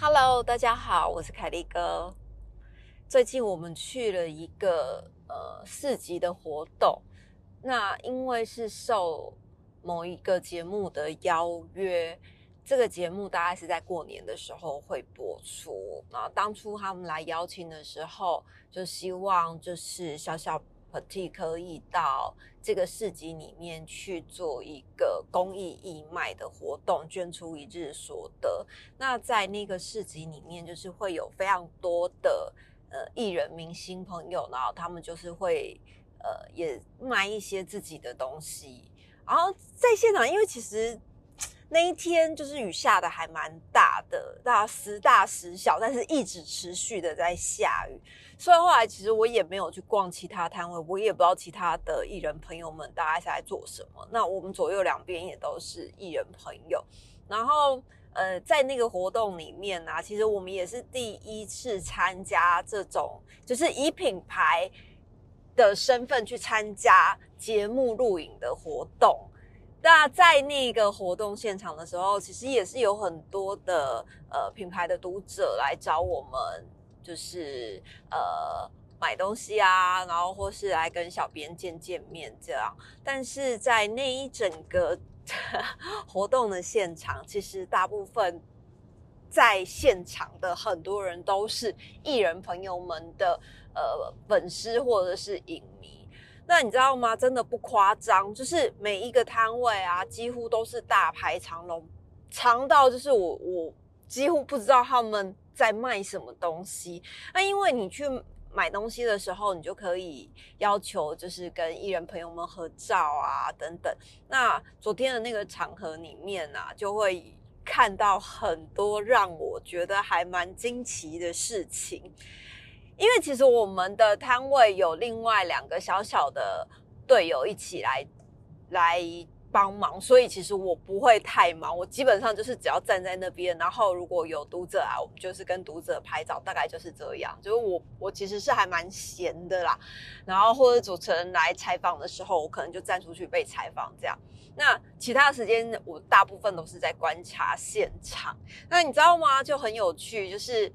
Hello，大家好，我是凯利哥。最近我们去了一个呃市集的活动，那因为是受某一个节目的邀约。这个节目大概是在过年的时候会播出。那当初他们来邀请的时候，就希望就是小小 Petit 可以到这个市集里面去做一个公益义卖的活动，捐出一日所得。那在那个市集里面，就是会有非常多的呃艺人明星朋友，然后他们就是会呃也卖一些自己的东西。然后在现场，因为其实。那一天就是雨下的还蛮大的，大时大时小，但是一直持续的在下雨。所以后来其实我也没有去逛其他摊位，我也不知道其他的艺人朋友们大概是在做什么。那我们左右两边也都是艺人朋友，然后呃，在那个活动里面呢，其实我们也是第一次参加这种，就是以品牌的身份去参加节目录影的活动。那在那个活动现场的时候，其实也是有很多的呃品牌的读者来找我们，就是呃买东西啊，然后或是来跟小编见见面这样。但是在那一整个 活动的现场，其实大部分在现场的很多人都是艺人朋友们的呃粉丝或者是影迷。那你知道吗？真的不夸张，就是每一个摊位啊，几乎都是大排长龙，长到就是我我几乎不知道他们在卖什么东西。那因为你去买东西的时候，你就可以要求就是跟艺人朋友们合照啊等等。那昨天的那个场合里面啊，就会看到很多让我觉得还蛮惊奇的事情。因为其实我们的摊位有另外两个小小的队友一起来来帮忙，所以其实我不会太忙。我基本上就是只要站在那边，然后如果有读者啊，我们就是跟读者拍照，大概就是这样。就是我我其实是还蛮闲的啦。然后或者主持人来采访的时候，我可能就站出去被采访这样。那其他时间我大部分都是在观察现场。那你知道吗？就很有趣，就是。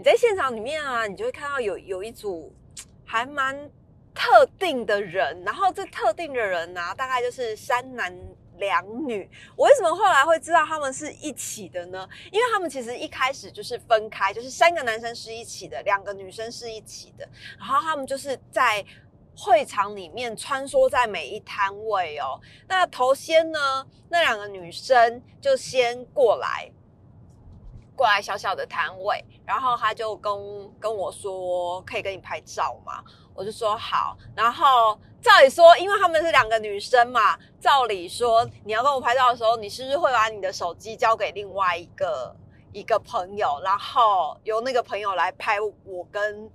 你在现场里面啊，你就会看到有有一组还蛮特定的人，然后这特定的人呢，大概就是三男两女。我为什么后来会知道他们是一起的呢？因为他们其实一开始就是分开，就是三个男生是一起的，两个女生是一起的，然后他们就是在会场里面穿梭在每一摊位哦。那头先呢，那两个女生就先过来。过来小小的摊位，然后他就跟跟我说可以跟你拍照吗？我就说好。然后照理说，因为他们是两个女生嘛，照理说你要跟我拍照的时候，你是不是会把你的手机交给另外一个一个朋友，然后由那个朋友来拍我跟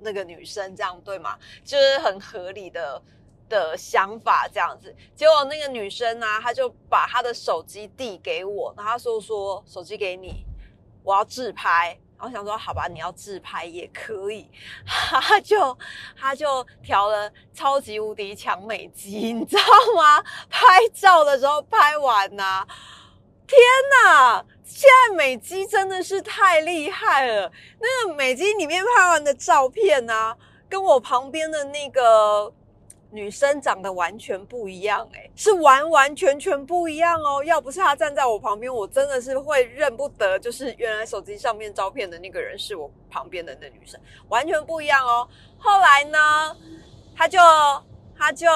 那个女生，这样对吗？就是很合理的的想法这样子。结果那个女生呢，她就把她的手机递给我，然后她说说手机给你。我要自拍，然后想说好吧，你要自拍也可以，他就他就调了超级无敌强美肌，你知道吗？拍照的时候拍完呐，天呐！现在美肌真的是太厉害了，那个美肌里面拍完的照片呢，跟我旁边的那个。女生长得完全不一样，哎，是完完全全不一样哦。要不是她站在我旁边，我真的是会认不得，就是原来手机上面照片的那个人是我旁边的那女生，完全不一样哦。后来呢，他就他就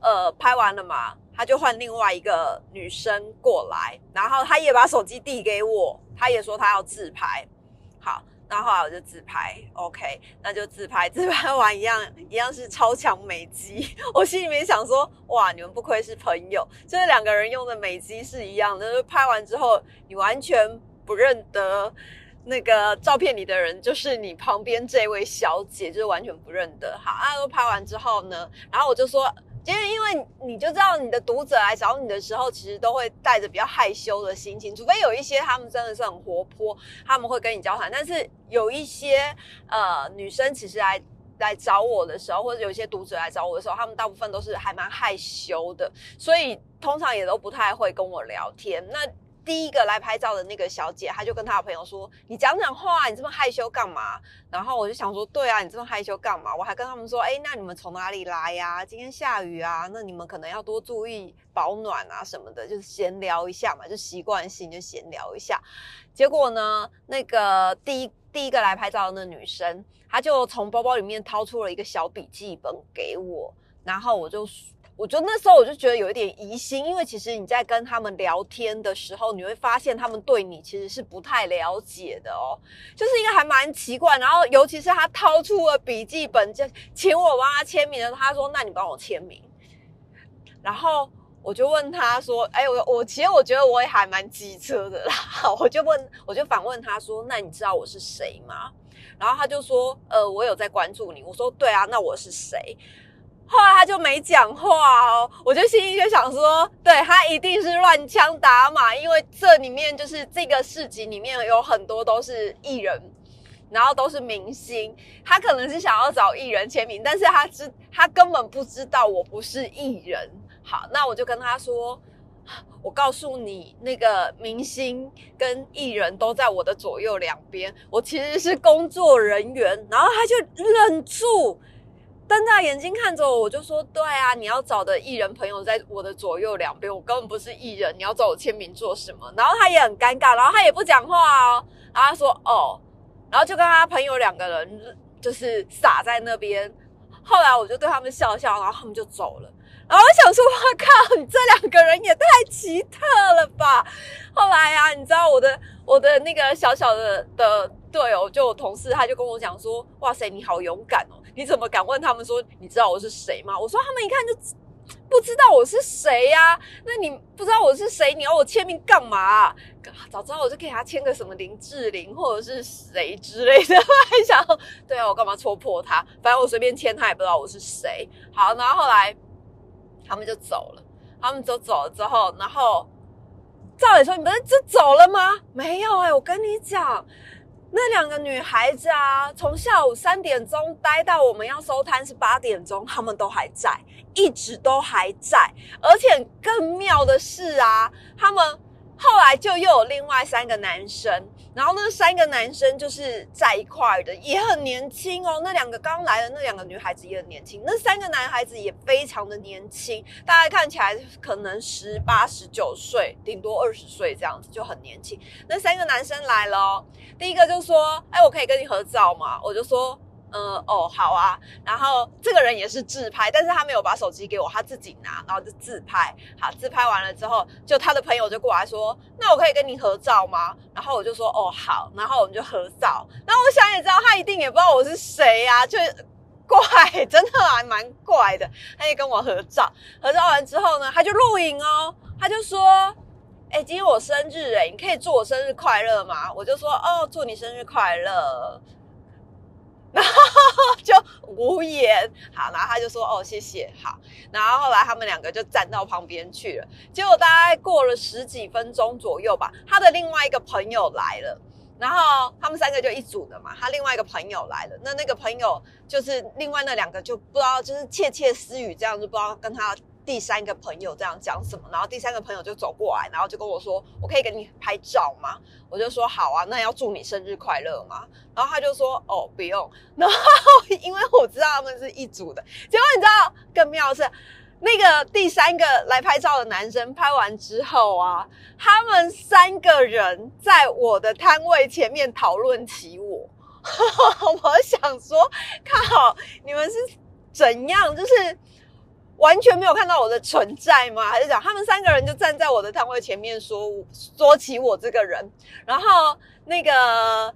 呃拍完了嘛，他就换另外一个女生过来，然后他也把手机递给我，他也说他要自拍，好。那后来我就自拍，OK，那就自拍，自拍完一样一样是超强美肌。我心里面想说，哇，你们不愧是朋友，就是两个人用的美肌是一样的。拍完之后，你完全不认得那个照片里的人，就是你旁边这位小姐，就是完全不认得。好，那都拍完之后呢，然后我就说，因为因为你就知道你的读者来找你的时候，其实都会带着比较害羞的心情，除非有一些他们真的是很活泼，他们会跟你交谈。但是有一些呃女生其实来来找我的时候，或者有一些读者来找我的时候，他们大部分都是还蛮害羞的，所以通常也都不太会跟我聊天。那第一个来拍照的那个小姐，她就跟她的朋友说：“你讲讲话，你这么害羞干嘛？”然后我就想说：“对啊，你这么害羞干嘛？”我还跟他们说：“哎，那你们从哪里来呀？今天下雨啊，那你们可能要多注意保暖啊什么的，就是闲聊一下嘛，就习惯性就闲聊一下。”结果呢，那个第一第一个来拍照的那女生，她就从包包里面掏出了一个小笔记本给我，然后我就。我就那时候我就觉得有一点疑心，因为其实你在跟他们聊天的时候，你会发现他们对你其实是不太了解的哦，就是一个还蛮奇怪。然后尤其是他掏出了笔记本，就请我帮他签名的，他说：“那你帮我签名。”然后我就问他说：“哎，我我其实我觉得我也还蛮机车的啦。”我就问，我就反问他说：“那你知道我是谁吗？”然后他就说：“呃，我有在关注你。”我说：“对啊，那我是谁？”后来他就没讲话哦，我就心里就想说，对他一定是乱枪打马，因为这里面就是这个市集里面有很多都是艺人，然后都是明星，他可能是想要找艺人签名，但是他知他根本不知道我不是艺人。好，那我就跟他说，我告诉你，那个明星跟艺人都在我的左右两边，我其实是工作人员。然后他就忍住。瞪大眼睛看着我，我就说：“对啊，你要找的艺人朋友在我的左右两边，我根本不是艺人，你要找我签名做什么？”然后他也很尴尬，然后他也不讲话哦，然后他说：“哦。”然后就跟他朋友两个人就是傻在那边。后来我就对他们笑笑，然后他们就走了。然后我想说：“我靠，你这两个人也太奇特了吧！”后来啊，你知道我的我的那个小小的的队友，就我同事，他就跟我讲说：“哇塞，你好勇敢哦！”你怎么敢问他们说你知道我是谁吗？我说他们一看就不知道我是谁呀。那你不知道我是谁，你要我签名干嘛？早知道我就给他签个什么林志玲或者是谁之类的。还想对啊，我干嘛戳破他？反正我随便签，他也不知道我是谁。好，然后后来他们就走了。他们都走了之后，然后照理说你不是就走了吗？没有哎，我跟你讲。那两个女孩子啊，从下午三点钟待到我们要收摊是八点钟，她们都还在，一直都还在。而且更妙的是啊，他们。后来就又有另外三个男生，然后那三个男生就是在一块的，也很年轻哦。那两个刚来的那两个女孩子也很年轻，那三个男孩子也非常的年轻，大概看起来可能十八、十九岁，顶多二十岁这样子，就很年轻。那三个男生来了，第一个就说：“哎，我可以跟你合照吗？”我就说。嗯哦好啊，然后这个人也是自拍，但是他没有把手机给我，他自己拿，然后就自拍。好，自拍完了之后，就他的朋友就过来说：“那我可以跟你合照吗？”然后我就说：“哦好。”然后我们就合照。然后我想也知道，他一定也不知道我是谁呀，就怪，真的还蛮怪的。他也跟我合照，合照完之后呢，他就录影哦，他就说：“哎，今天我生日哎，你可以祝我生日快乐吗？”我就说：“哦，祝你生日快乐。” 然后就无言，好，然后他就说哦谢谢，好，然后后来他们两个就站到旁边去了。结果大概过了十几分钟左右吧，他的另外一个朋友来了，然后他们三个就一组的嘛，他另外一个朋友来了，那那个朋友就是另外那两个就不知道就是窃窃私语这样，就不知道跟他。第三个朋友这样讲什么，然后第三个朋友就走过来，然后就跟我说：“我可以给你拍照吗？”我就说：“好啊，那要祝你生日快乐吗？”然后他就说：“哦，不用。”然后因为我知道他们是一组的，结果你知道更妙的是，那个第三个来拍照的男生拍完之后啊，他们三个人在我的摊位前面讨论起我，我想说：“靠，你们是怎样？就是。”完全没有看到我的存在吗？还是讲他们三个人就站在我的摊位前面说说起我这个人，然后那个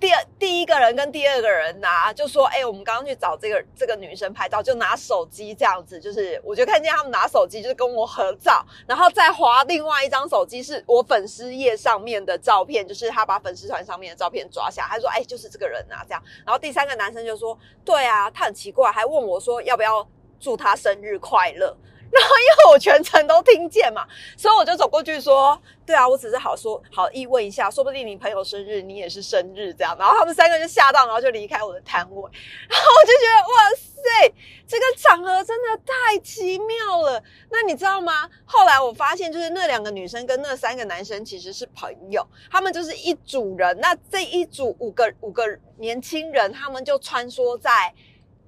第二第一个人跟第二个人拿就说：“哎，我们刚刚去找这个这个女生拍照，就拿手机这样子，就是我就看见他们拿手机就是跟我合照，然后再划另外一张手机是我粉丝页上面的照片，就是他把粉丝团上面的照片抓下，他说：哎，就是这个人啊，这样。然后第三个男生就说：对啊，他很奇怪，还问我说要不要。”祝他生日快乐。然后因为我全程都听见嘛，所以我就走过去说：“对啊，我只是好说好意问一下，说不定你朋友生日，你也是生日这样。”然后他们三个就吓到，然后就离开我的摊位。然后我就觉得哇塞，这个场合真的太奇妙了。那你知道吗？后来我发现，就是那两个女生跟那三个男生其实是朋友，他们就是一组人。那这一组五个五个年轻人，他们就穿梭在。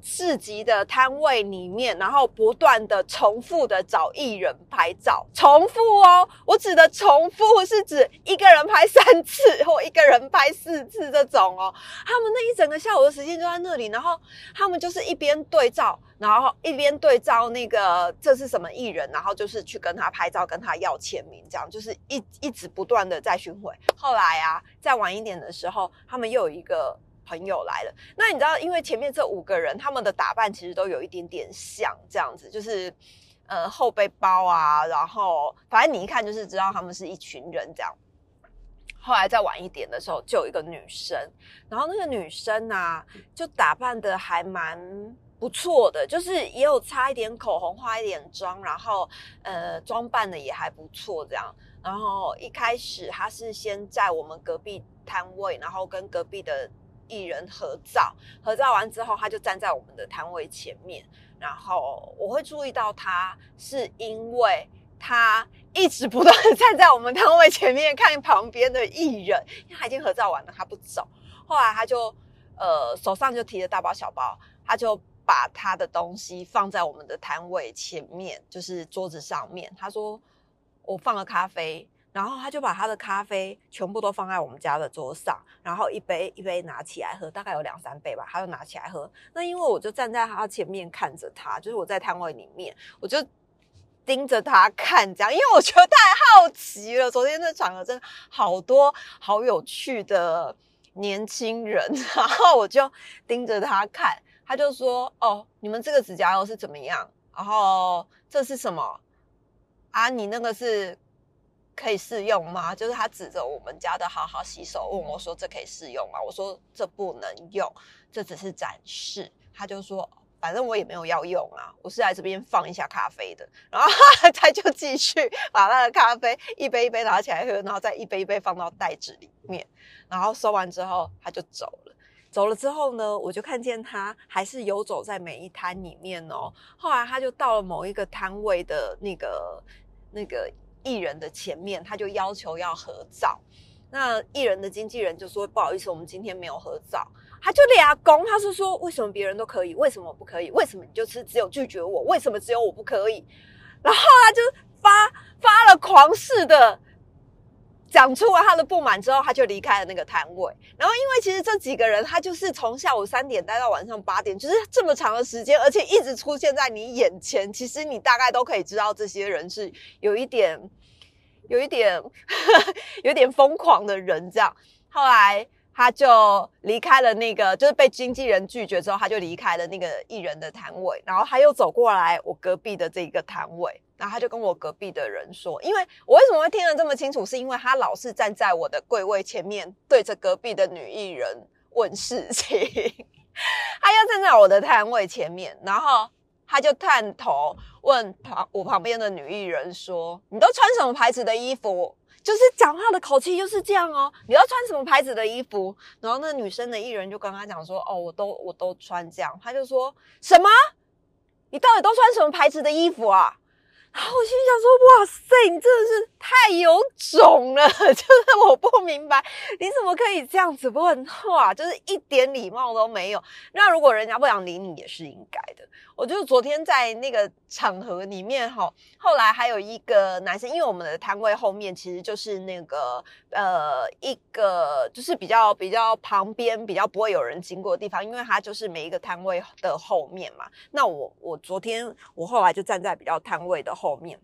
市集的摊位里面，然后不断的重复的找艺人拍照，重复哦，我指的重复是指一个人拍三次或一个人拍四次这种哦。他们那一整个下午的时间就在那里，然后他们就是一边对照，然后一边对照那个这是什么艺人，然后就是去跟他拍照，跟他要签名，这样就是一一直不断的在巡回。后来啊，再晚一点的时候，他们又有一个。朋友来了，那你知道，因为前面这五个人他们的打扮其实都有一点点像这样子，就是呃后背包啊，然后反正你一看就是知道他们是一群人这样。后来再晚一点的时候，就有一个女生，然后那个女生呢就打扮的还蛮不错的，就是也有擦一点口红，化一点妆，然后呃装扮的也还不错这样。然后一开始她是先在我们隔壁摊位，然后跟隔壁的。艺人合照，合照完之后，他就站在我们的摊位前面。然后我会注意到他，是因为他一直不断的 站在我们摊位前面看旁边的艺人，因为他已经合照完了，他不走。后来他就呃手上就提着大包小包，他就把他的东西放在我们的摊位前面，就是桌子上面。他说：“我放了咖啡。”然后他就把他的咖啡全部都放在我们家的桌上，然后一杯一杯拿起来喝，大概有两三杯吧，他就拿起来喝。那因为我就站在他前面看着他，就是我在摊位里面，我就盯着他看，这样，因为我觉得太好奇了。昨天那场合真的好多好有趣的年轻人，然后我就盯着他看，他就说：“哦，你们这个指甲油是怎么样？然后这是什么啊？你那个是？”可以试用吗？就是他指着我们家的好好洗手问我说：“这可以试用吗？”我说：“这不能用，这只是展示。”他就说：“反正我也没有要用啊，我是来这边放一下咖啡的。”然后 他就继续把他的咖啡一杯一杯拿起来喝，然后再一杯一杯放到袋子里面。然后收完之后他就走了。走了之后呢，我就看见他还是游走在每一摊里面哦。后来他就到了某一个摊位的那个那个。艺人的前面，他就要求要合照。那艺人的经纪人就说：“不好意思，我们今天没有合照。”他就俩公，他是说：“为什么别人都可以，为什么不可以？为什么你就是只有拒绝我？为什么只有我不可以？”然后他就发发了狂似的。讲出了他的不满之后，他就离开了那个摊位。然后，因为其实这几个人，他就是从下午三点待到晚上八点，就是这么长的时间，而且一直出现在你眼前。其实你大概都可以知道，这些人是有一点、有一点、有点疯狂的人。这样，后来他就离开了那个，就是被经纪人拒绝之后，他就离开了那个艺人的摊位。然后他又走过来我隔壁的这个摊位。然后他就跟我隔壁的人说，因为我为什么会听得这么清楚，是因为他老是站在我的柜位前面，对着隔壁的女艺人问事情。他要站在我的摊位前面，然后他就探头问旁我旁边的女艺人说：“你都穿什么牌子的衣服？”就是讲话的口气就是这样哦。你要穿什么牌子的衣服？然后那女生的艺人就跟他讲说：“哦，我都我都穿这样。”他就说什么？你到底都穿什么牌子的衣服啊？然后我心想说：“哇塞，你真的是太有种了！就是我不明白你怎么可以这样子问话，就是一点礼貌都没有。那如果人家不想理你，也是应该的。我就昨天在那个场合里面哈，后来还有一个男生，因为我们的摊位后面其实就是那个呃一个就是比较比较旁边比较不会有人经过的地方，因为它就是每一个摊位的后面嘛。那我我昨天我后来就站在比较摊位的后。后面，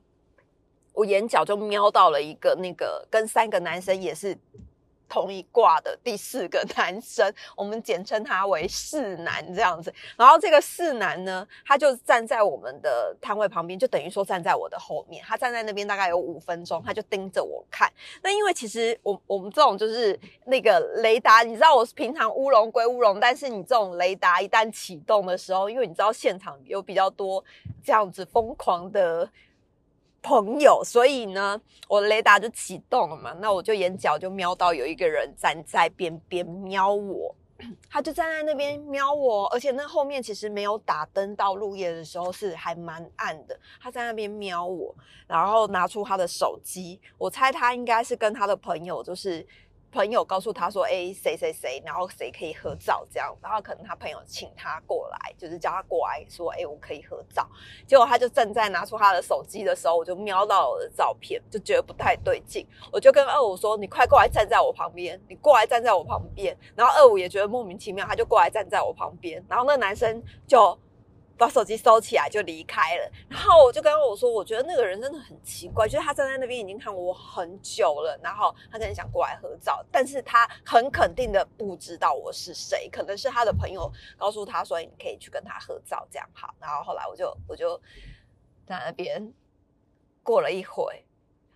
我眼角就瞄到了一个那个跟三个男生也是同一卦的第四个男生，我们简称他为四男这样子。然后这个四男呢，他就站在我们的摊位旁边，就等于说站在我的后面。他站在那边大概有五分钟，他就盯着我看。那因为其实我我们这种就是那个雷达，你知道我平常乌龙归乌龙，但是你这种雷达一旦启动的时候，因为你知道现场有比较多这样子疯狂的。朋友，所以呢，我雷达就启动了嘛，那我就眼角就瞄到有一个人站在边边瞄我，他就站在那边瞄我，而且那后面其实没有打灯，到入夜的时候是还蛮暗的，他在那边瞄我，然后拿出他的手机，我猜他应该是跟他的朋友就是。朋友告诉他说：“哎，谁谁谁，然后谁可以合照这样，然后可能他朋友请他过来，就是叫他过来说：哎，我可以合照。结果他就正在拿出他的手机的时候，我就瞄到我的照片，就觉得不太对劲，我就跟二五说：你快过来站在我旁边，你过来站在我旁边。然后二五也觉得莫名其妙，他就过来站在我旁边，然后那男生就。”把手机收起来就离开了，然后我就跟我说，我觉得那个人真的很奇怪，就是他站在那边已经看我很久了，然后他可能想过来合照，但是他很肯定的不知道我是谁，可能是他的朋友告诉他说你可以去跟他合照，这样好。然后后来我就我就在那边过了一会，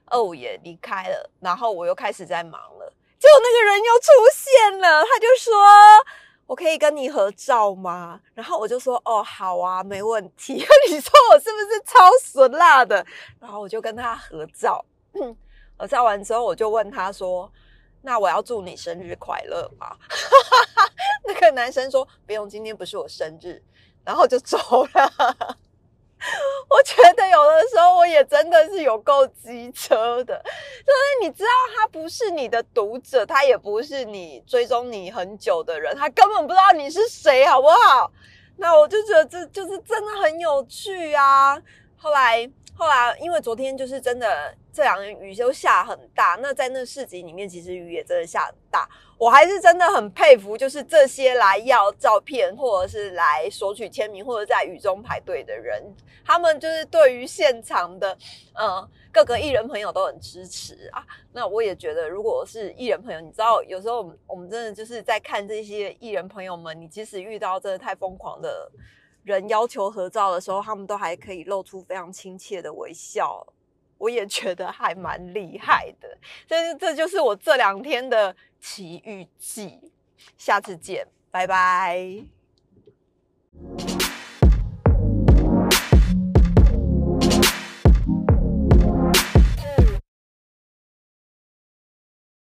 二五也离开了，然后我又开始在忙了，结果那个人又出现了，他就说。我可以跟你合照吗？然后我就说哦，好啊，没问题。你说我是不是超损辣的？然后我就跟他合照，合照完之后，我就问他说：“那我要祝你生日快乐吗？” 那个男生说：“不用，今天不是我生日。”然后就走了。我觉得时候我也真的是有够机车的，就是你知道他不是你的读者，他也不是你追踪你很久的人，他根本不知道你是谁，好不好？那我就觉得这就是真的很有趣啊。后来后来，因为昨天就是真的这两天雨就下很大，那在那市集里面，其实雨也真的下很大。我还是真的很佩服，就是这些来要照片，或者是来索取签名，或者在雨中排队的人，他们就是对于现场的，呃，各个艺人朋友都很支持啊。那我也觉得，如果是艺人朋友，你知道，有时候我们我们真的就是在看这些艺人朋友们，你即使遇到真的太疯狂的人要求合照的时候，他们都还可以露出非常亲切的微笑。我也觉得还蛮厉害的，这这就是我这两天的奇遇记。下次见，拜拜。